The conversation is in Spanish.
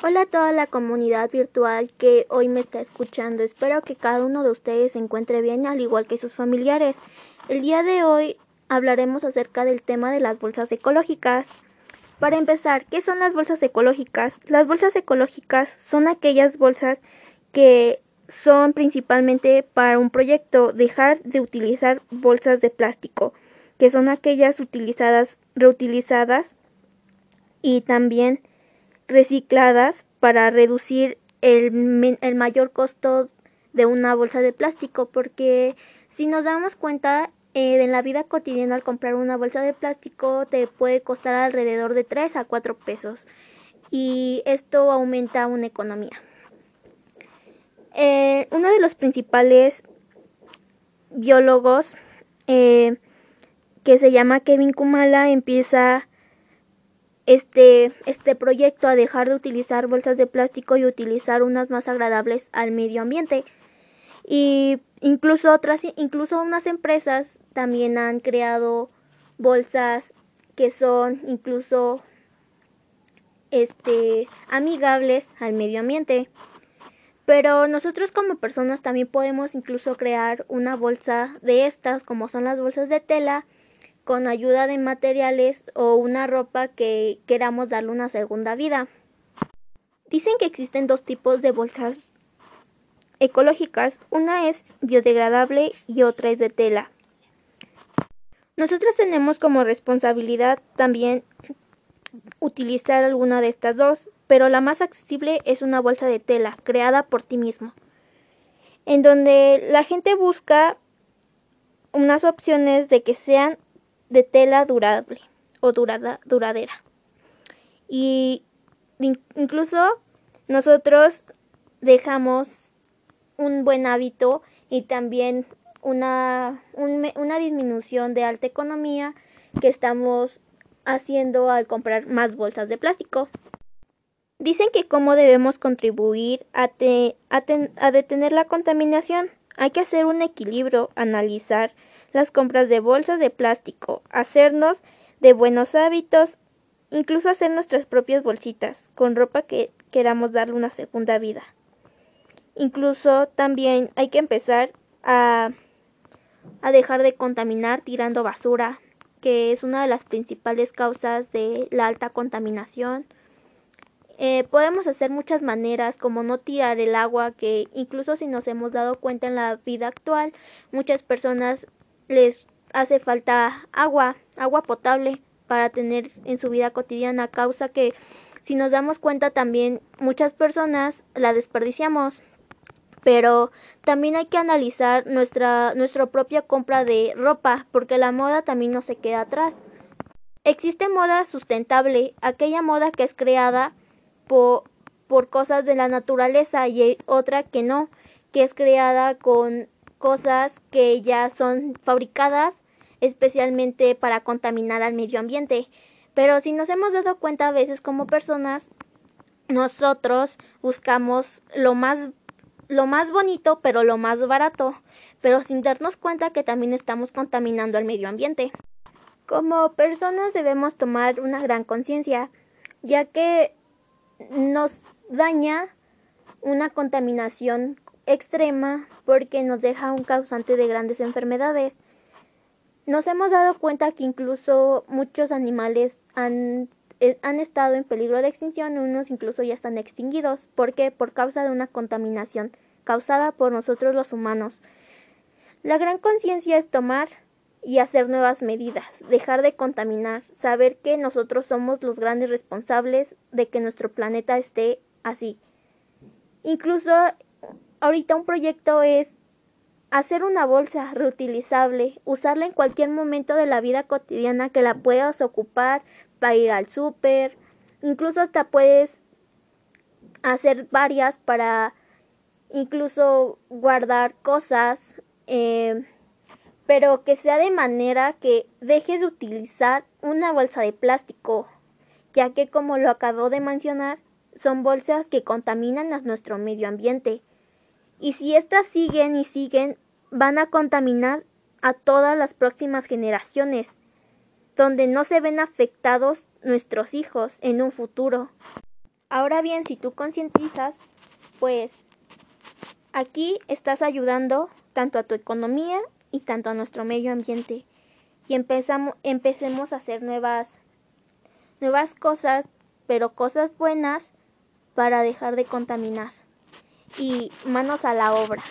Hola a toda la comunidad virtual que hoy me está escuchando. Espero que cada uno de ustedes se encuentre bien, al igual que sus familiares. El día de hoy hablaremos acerca del tema de las bolsas ecológicas. Para empezar, ¿qué son las bolsas ecológicas? Las bolsas ecológicas son aquellas bolsas que son principalmente para un proyecto dejar de utilizar bolsas de plástico, que son aquellas utilizadas, reutilizadas y también recicladas para reducir el, el mayor costo de una bolsa de plástico, porque si nos damos cuenta, eh, en la vida cotidiana al comprar una bolsa de plástico te puede costar alrededor de 3 a 4 pesos y esto aumenta una economía. Eh, uno de los principales biólogos eh, que se llama Kevin Kumala empieza este, este proyecto a dejar de utilizar bolsas de plástico y utilizar unas más agradables al medio ambiente. Y incluso otras, incluso unas empresas también han creado bolsas que son incluso este amigables al medio ambiente. Pero nosotros como personas también podemos incluso crear una bolsa de estas, como son las bolsas de tela, con ayuda de materiales o una ropa que queramos darle una segunda vida. Dicen que existen dos tipos de bolsas ecológicas, una es biodegradable y otra es de tela. Nosotros tenemos como responsabilidad también utilizar alguna de estas dos, pero la más accesible es una bolsa de tela creada por ti mismo, en donde la gente busca unas opciones de que sean de tela durable o durada, duradera. Y incluso nosotros dejamos un buen hábito y también una, una disminución de alta economía que estamos haciendo al comprar más bolsas de plástico. Dicen que cómo debemos contribuir a, a, detener la contaminación. Hay que hacer un equilibrio, analizar las compras de bolsas de plástico, hacernos de buenos hábitos, incluso hacer nuestras propias bolsitas con ropa que queramos darle una segunda vida. Incluso también hay que empezar a, a dejar de contaminar tirando basura, que es una de las principales causas de la alta contaminación. Eh, podemos hacer muchas maneras como no tirar el agua que incluso si nos hemos dado cuenta en la vida actual muchas personas les hace falta agua, agua potable para tener en su vida cotidiana, causa que si nos damos cuenta también muchas personas la desperdiciamos pero también hay que analizar nuestra, nuestra propia compra de ropa, porque la moda también no se queda atrás. Existe moda sustentable, aquella moda que es creada por, por cosas de la naturaleza y otra que no, que es creada con cosas que ya son fabricadas especialmente para contaminar al medio ambiente. Pero si nos hemos dado cuenta a veces como personas, nosotros buscamos lo más lo más bonito, pero lo más barato, pero sin darnos cuenta que también estamos contaminando al medio ambiente. Como personas debemos tomar una gran conciencia, ya que nos daña una contaminación extrema porque nos deja un causante de grandes enfermedades. Nos hemos dado cuenta que incluso muchos animales han, eh, han estado en peligro de extinción, unos incluso ya están extinguidos. ¿Por qué? Por causa de una contaminación causada por nosotros los humanos. La gran conciencia es tomar y hacer nuevas medidas, dejar de contaminar, saber que nosotros somos los grandes responsables de que nuestro planeta esté así. Incluso ahorita un proyecto es hacer una bolsa reutilizable, usarla en cualquier momento de la vida cotidiana que la puedas ocupar para ir al súper, incluso hasta puedes hacer varias para incluso guardar cosas, eh, pero que sea de manera que dejes de utilizar una bolsa de plástico, ya que como lo acabo de mencionar, son bolsas que contaminan nuestro medio ambiente y si éstas siguen y siguen, van a contaminar a todas las próximas generaciones, donde no se ven afectados nuestros hijos en un futuro. Ahora bien, si tú concientizas, pues aquí estás ayudando tanto a tu economía y tanto a nuestro medio ambiente. Y empezamos, empecemos a hacer nuevas, nuevas cosas, pero cosas buenas para dejar de contaminar. Y manos a la obra.